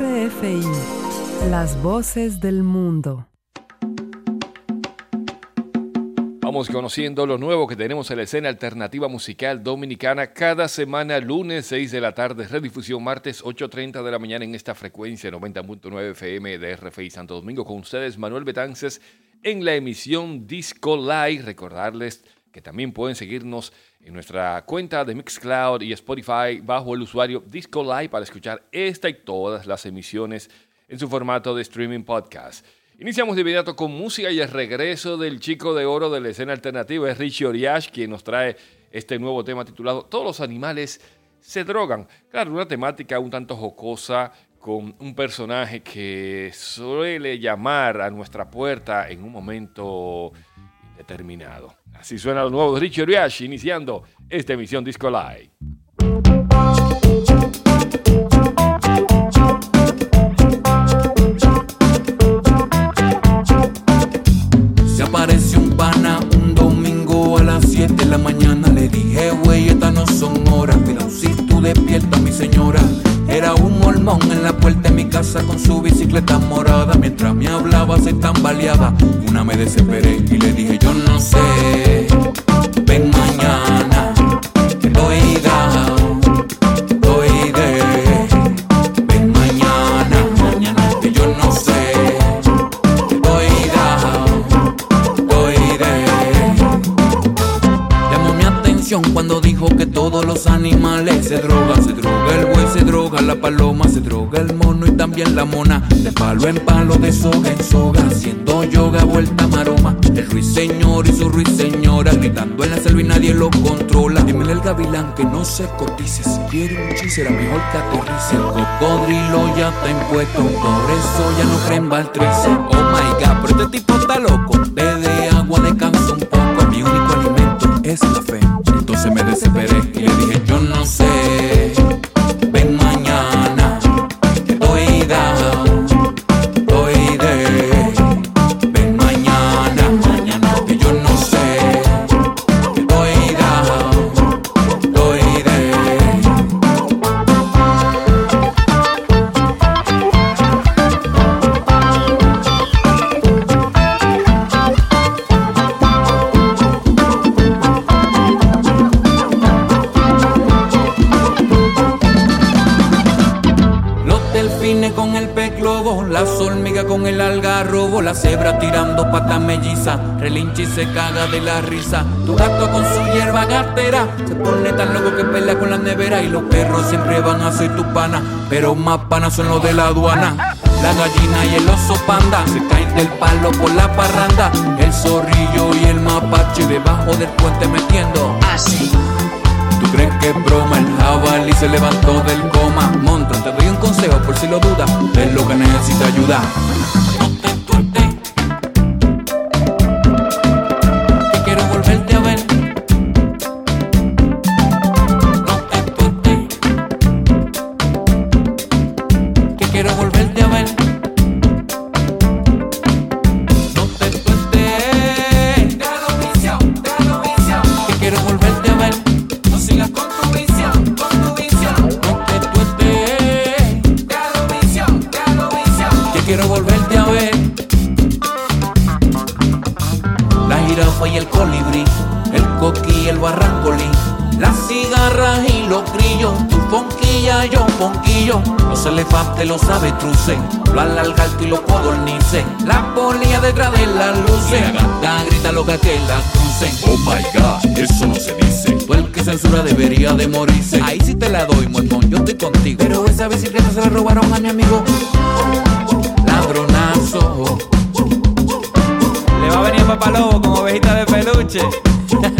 RFI, las voces del mundo. Vamos conociendo lo nuevo que tenemos en la escena alternativa musical dominicana cada semana, lunes 6 de la tarde, redifusión martes 8.30 de la mañana en esta frecuencia 90.9 FM de RFI Santo Domingo. Con ustedes Manuel Betances en la emisión Disco Live. Recordarles que también pueden seguirnos en nuestra cuenta de Mixcloud y Spotify bajo el usuario Disco Live para escuchar esta y todas las emisiones en su formato de streaming podcast. Iniciamos de inmediato con música y el regreso del chico de oro de la escena alternativa es Richie Oriash, quien nos trae este nuevo tema titulado Todos los animales se drogan. Claro, una temática un tanto jocosa con un personaje que suele llamar a nuestra puerta en un momento indeterminado. Así suena lo nuevo de Richie Oriash iniciando esta emisión Disco Live. Con su bicicleta morada. Mientras me hablaba, se tambaleaba. Una me desesperé y le dije, yo no sé. Ven mañana, oiga. cuando dijo que todos los animales se drogan. Se droga el buey, se droga la paloma, se droga el mono también la mona. De palo en palo, de soga en soga, haciendo yoga, vuelta maroma. El ruiseñor y su ruiseñora, gritando en la selva y nadie lo controla. Dímele el gavilán que no se cotice, si quiere un chis era mejor que aterrice. El cocodrilo ya está impuesto, por eso ya no creen Valtrece. Oh my god, pero este tipo está loco. Bebe agua, descansa un poco, mi único alimento es la fe. Entonces me desesperé la cebra tirando patas melliza, relincha y se caga de la risa. Tu gato con su hierba gatera, se pone tan loco que pelea con la nevera y los perros siempre van a ser tu pana, pero más panas son los de la aduana. La gallina y el oso panda se caen del palo por la parranda, el zorrillo y el mapache debajo del puente metiendo así. ¿Tú crees que es broma? El jabalí se levantó del coma. Monton, te doy un consejo por si lo dudas. Es lo que necesita ayuda. Quiero volverte elefantes, los avestruces, los alalgaltos y los codornices, la polilla detrás de las luces, la gata grita loca que la crucen. Oh my god, eso no se dice. Tú el que censura debería de morirse. Ahí sí te la doy, muertón, yo estoy contigo. Pero esa bicicleta se la robaron a mi amigo. Ladronazo. Le va a venir papá lobo con ovejita de peluche.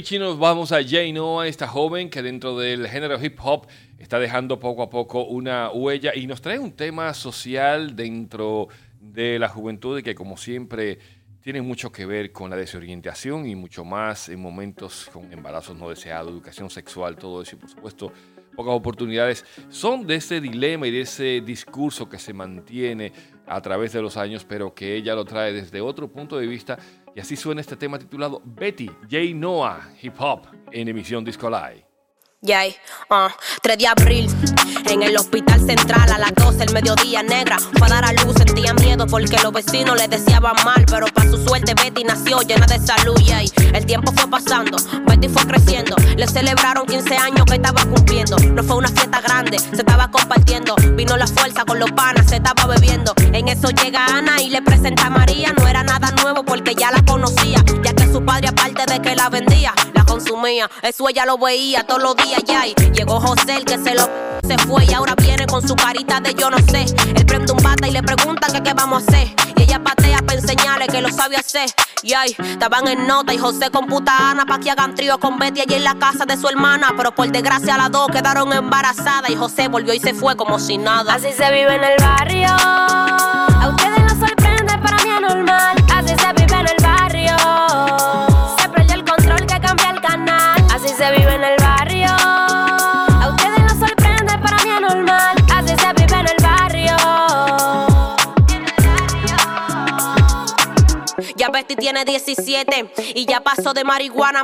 Richie nos vamos a Jay Noah, esta joven que dentro del género hip hop está dejando poco a poco una huella y nos trae un tema social dentro de la juventud y que como siempre tienen mucho que ver con la desorientación y mucho más en momentos con embarazos no deseados, educación sexual, todo eso y por supuesto pocas oportunidades, son de ese dilema y de ese discurso que se mantiene a través de los años, pero que ella lo trae desde otro punto de vista. Y así suena este tema titulado Betty J. Noah Hip Hop en emisión Disco. Yay, uh, 3 de abril, en el hospital central a las 12 el mediodía negra. Fue a dar a luz, sentía miedo porque los vecinos le deseaban mal. Pero para su suerte, Betty nació llena de salud. Yay, el tiempo fue pasando, Betty fue creciendo. Le celebraron 15 años que estaba cumpliendo. No fue una fiesta grande, se estaba compartiendo. Vino la fuerza con los panas, se estaba bebiendo. En eso llega Ana y le presenta a María. No era nada nuevo porque ya la conocía, ya que su padre, aparte de que la vendía, la consumía. Eso ella lo veía todos los días ya y llegó José el que se lo se fue y ahora viene con su carita de yo no sé. Él prende un bata y le pregunta que qué vamos a hacer. Y ella patea para enseñarle que lo sabe hacer. Y estaban en nota y José computa a Ana pa' que hagan trío con Betty allí en la casa de su hermana. Pero por desgracia las dos quedaron embarazadas y José volvió y se fue como si nada. Así se vive en el barrio. Tiene 17 y ya pasó de marihuana,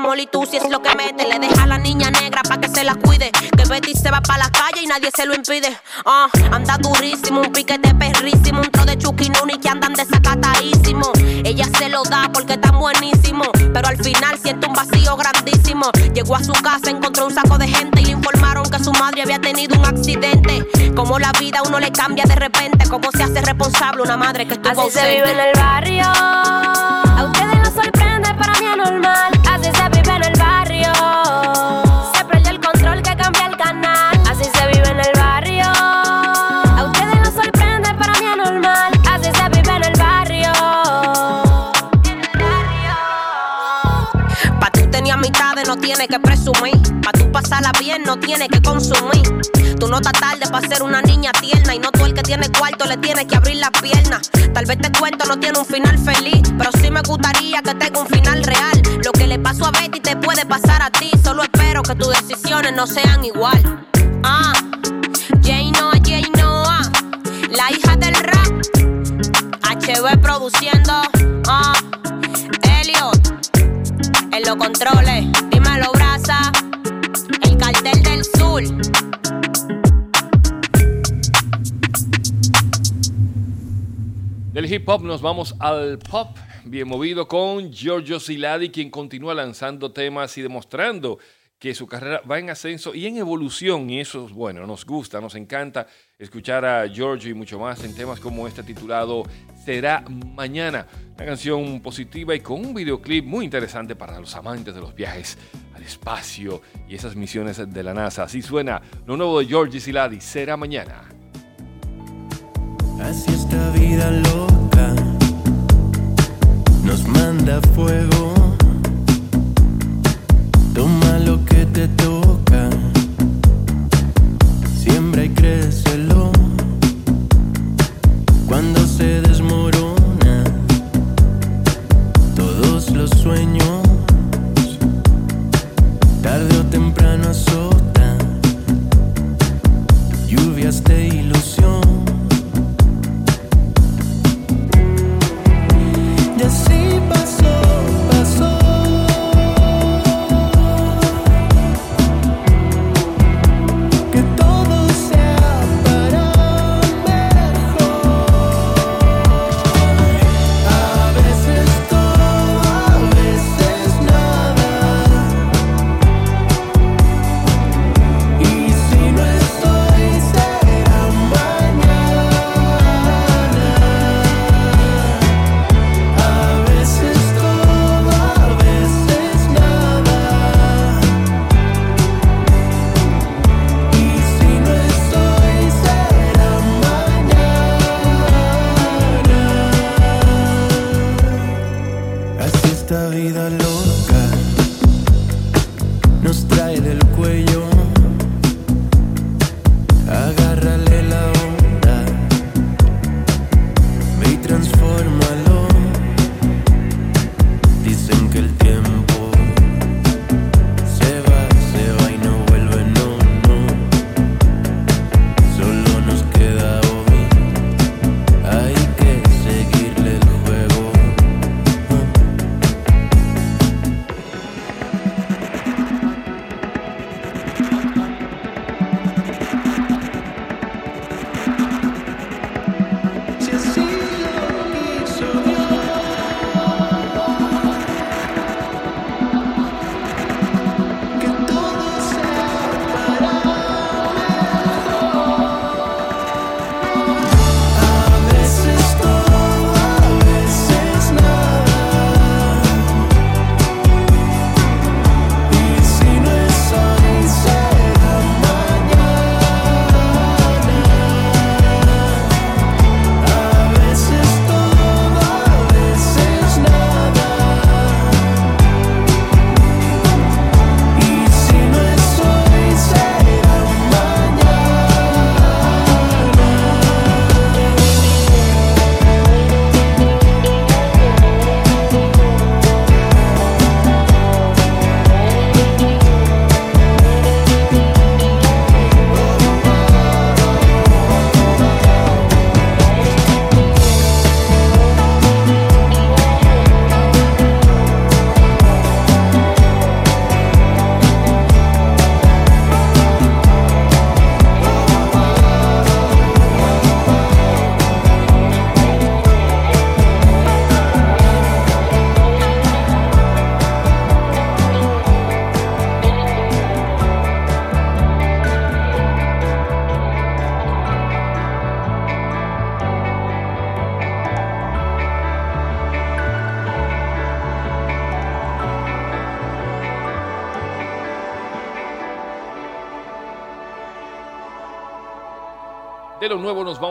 si es lo que mete. Le deja a la niña negra pa' que se la cuide. Que Betty se va pa' la calle y nadie se lo impide. Ah, anda durísimo, un piquete perrísimo, un tro de chuquinuni que andan desacatadísimo. Ella se lo da porque está buenísimo, pero al final siente un vacío grandísimo. Llegó a su casa, encontró un saco de gente y le informaron que su madre había tenido un accidente. Como la vida uno le cambia de repente, cómo se hace responsable una madre que estuvo Así se vive en el barrio. A ustedes no sorprende, para mí es normal. Así se vive en el barrio. Se prende el control que cambia el canal. Así se vive en el barrio. A ustedes no sorprende, para mí es normal. Así se vive en el barrio. Pa' tú tenías mitades, no tienes que presumir. Pa' tú pasarla bien, no tienes que consumir. Tú no estás tarde para ser una niña tierna y no tú el que tiene cuarto le tienes que abrir las piernas. Tal vez te cuento no tiene un final feliz, pero sí me gustaría que tenga un final real. Lo que le pasó a Betty te puede pasar a ti, solo espero que tus decisiones no sean igual. Ah, Jay Noah, Jay Noah, la hija del rap. HB produciendo, ah, Elliot, en los controles, dímelo, brasa, el cartel del sur. Del hip hop nos vamos al pop, bien movido con Giorgio Siladi, quien continúa lanzando temas y demostrando que su carrera va en ascenso y en evolución, y eso es bueno, nos gusta, nos encanta escuchar a Giorgio y mucho más en temas como este titulado Será Mañana, una canción positiva y con un videoclip muy interesante para los amantes de los viajes al espacio y esas misiones de la NASA. Así suena lo nuevo de Giorgio Siladi, Será Mañana. Así esta vida loca nos manda fuego. Toma lo que te toca, siembra y crécelo. Cuando se desmorona todos los sueños, esta vida loca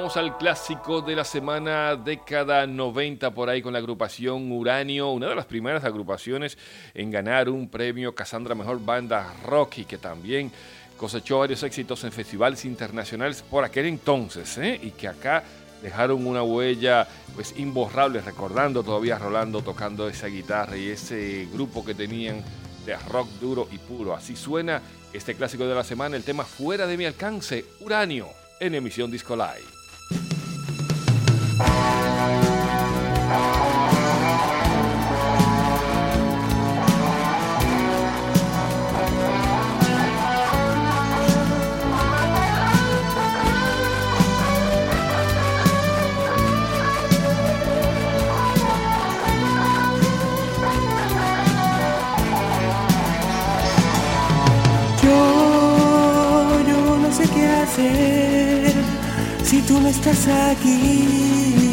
vamos al clásico de la semana década 90 por ahí con la agrupación Uranio, una de las primeras agrupaciones en ganar un premio Cassandra Mejor Banda Rock y que también cosechó varios éxitos en festivales internacionales por aquel entonces ¿eh? y que acá dejaron una huella pues imborrable recordando todavía a Rolando tocando esa guitarra y ese grupo que tenían de rock duro y puro. Así suena este clásico de la semana, el tema fuera de mi alcance, Uranio en emisión Disco Live. Si tú no estás aquí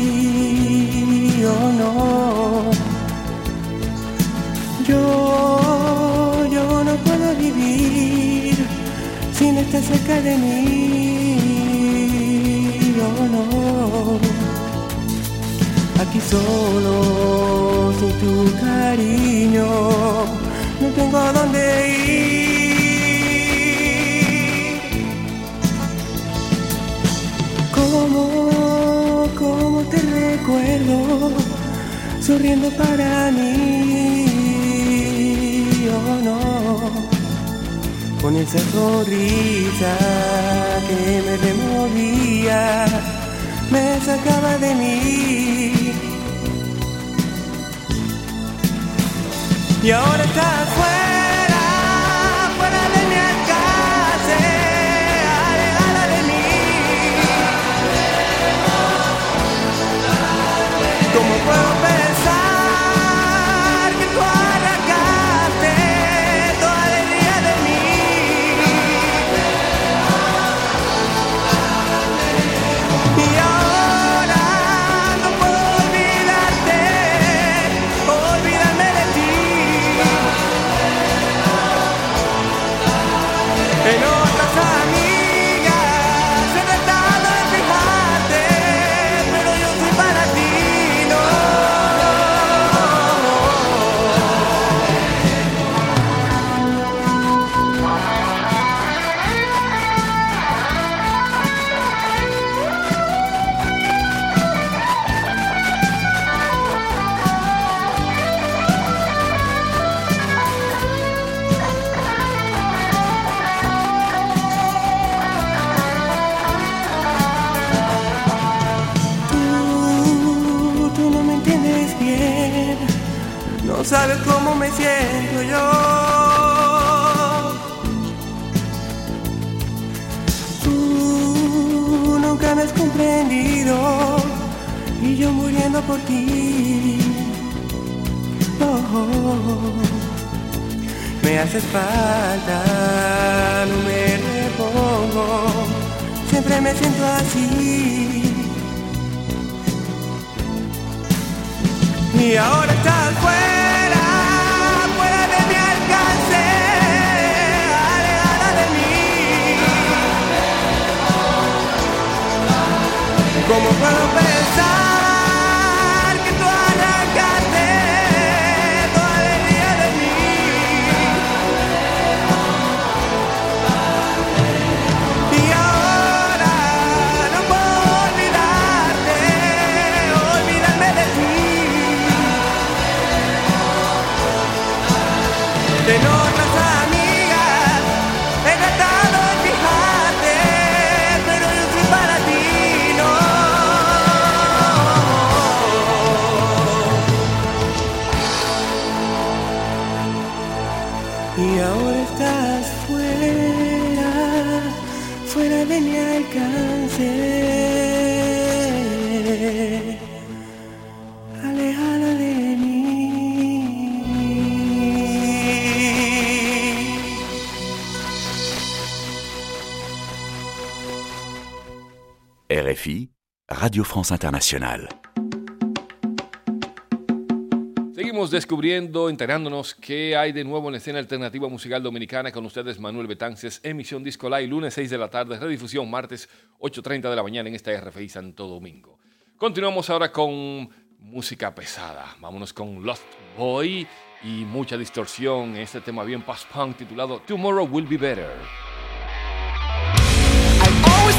o no. Yo, yo no puedo vivir si no estás cerca de mí o no. Aquí solo, sin tu cariño, no tengo a dónde ir. ¿Cómo, cómo recuerdo, sonriendo para mí, oh no, con esa sonrisa que me removía, me sacaba de mí. Y ahora estás fuera, sabes cómo me siento yo. Tú nunca me has comprendido y yo muriendo por ti. Oh, me haces falta, no me repongo, siempre me siento así. Y ahora estás fuera ¿Cómo puedo pensar Radio France Internationale. Descubriendo, enterándonos qué hay de nuevo en escena alternativa musical dominicana con ustedes Manuel Betances, emisión Disco Live, lunes 6 de la tarde, redifusión martes 8.30 de la mañana en esta RFI Santo Domingo. Continuamos ahora con música pesada. Vámonos con Lost Boy y mucha distorsión en este tema bien post-punk titulado Tomorrow Will Be Better. always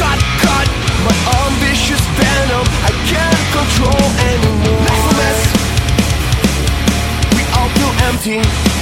got caught my ambitious venom. I can't control anymore. Mess. We all feel empty.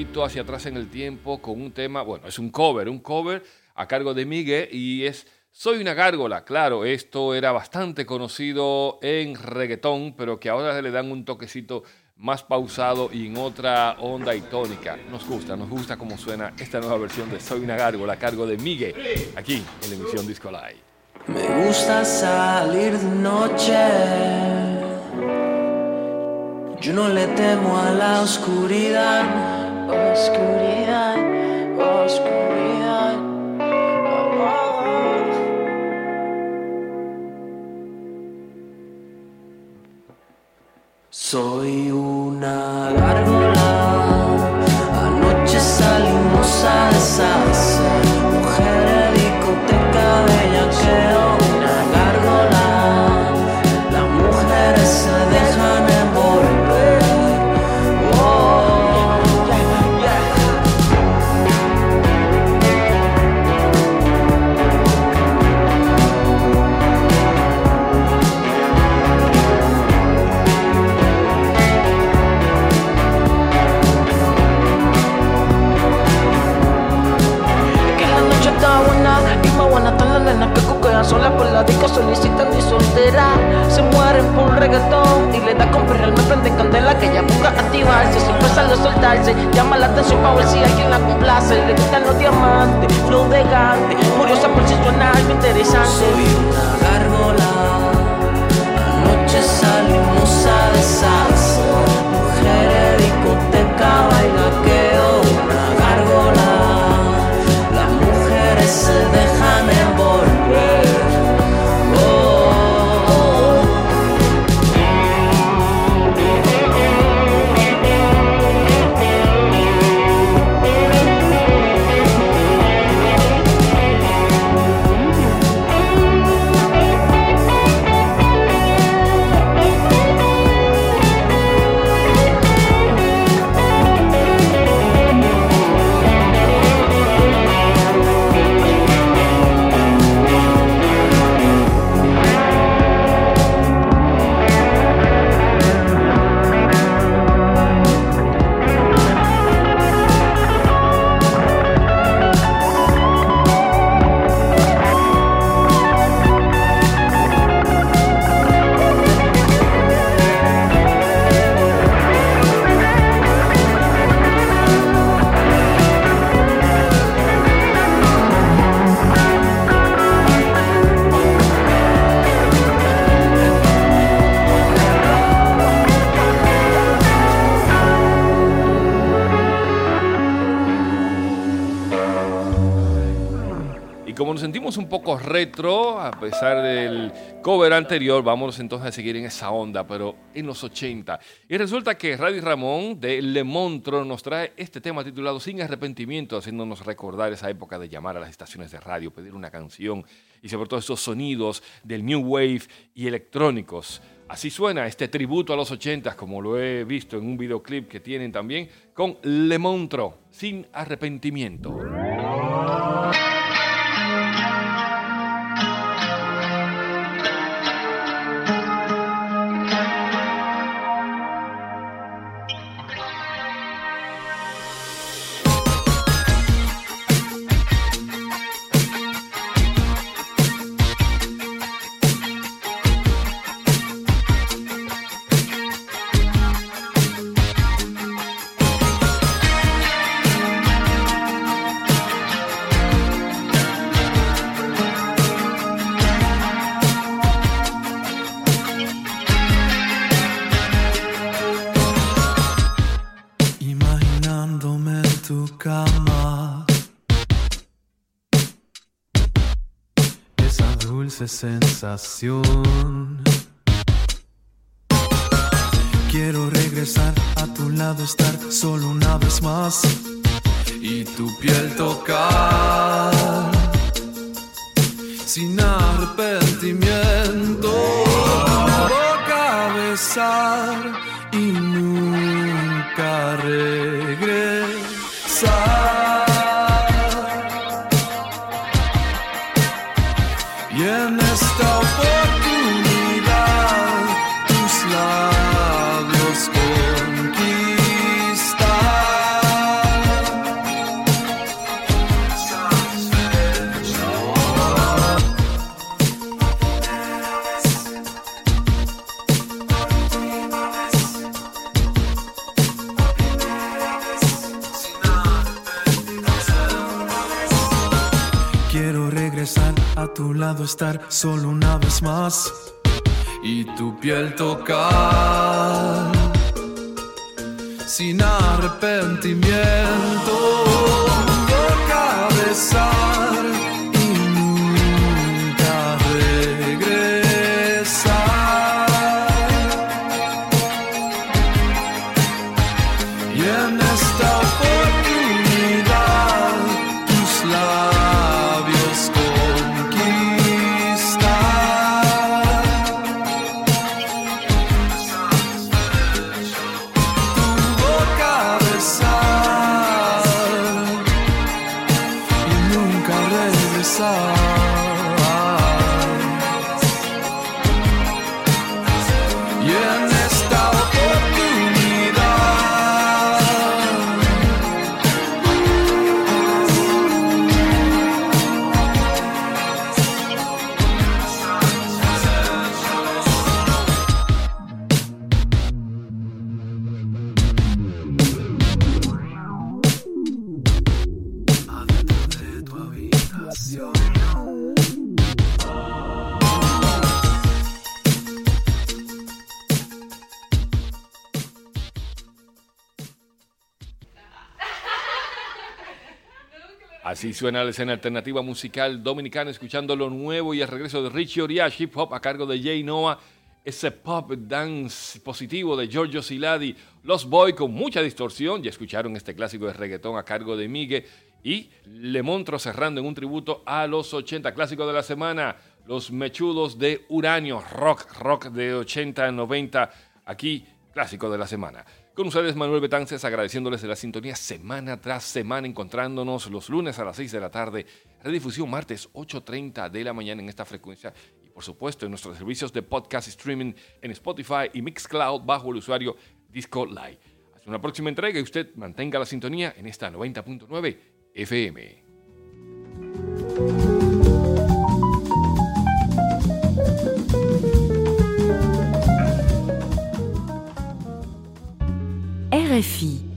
Poquito hacia atrás en el tiempo con un tema, bueno, es un cover, un cover a cargo de Miguel y es Soy una gárgola. Claro, esto era bastante conocido en reggaetón, pero que ahora le dan un toquecito más pausado y en otra onda y tónica. Nos gusta, nos gusta cómo suena esta nueva versión de Soy una gárgola a cargo de Miguel, aquí en la emisión Disco Live. Me gusta salir de noche. Yo no le temo a la oscuridad. Oscuridad, oscuridad. Oh, oh. Soy una gárgola. Anoche salimos a deshacer. Poco retro, a pesar del cover anterior, vamos entonces a seguir en esa onda, pero en los 80. Y resulta que Radio Ramón de Le Montro nos trae este tema titulado Sin arrepentimiento, haciéndonos recordar esa época de llamar a las estaciones de radio, pedir una canción y sobre todo esos sonidos del New Wave y electrónicos. Así suena este tributo a los 80, como lo he visto en un videoclip que tienen también con Le Montro, sin arrepentimiento. Quiero regresar a tu lado, estar solo una vez más Y tu piel tocar Sin arrepentimiento. Tu boca besar Quiero regresar a tu lado, estar solo una vez más y tu piel tocar sin arrepentimiento. Boca besar Así suena la escena alternativa musical dominicana, escuchando lo nuevo y el regreso de Richie Oriach, hip hop a cargo de Jay Noah, ese pop dance positivo de Giorgio Siladi, Los Boy con mucha distorsión, ya escucharon este clásico de reggaetón a cargo de Migue. Y Le Montro cerrando en un tributo a los 80, clásico de la semana, Los Mechudos de Uranio, rock, rock de 80, 90, aquí clásico de la semana. Con ustedes Manuel Betances agradeciéndoles de la sintonía semana tras semana, encontrándonos los lunes a las 6 de la tarde, redifusión martes 8.30 de la mañana en esta frecuencia y por supuesto en nuestros servicios de podcast streaming en Spotify y Mixcloud bajo el usuario Disco Live. Hasta una próxima entrega y usted mantenga la sintonía en esta 90.9 FM. RFI.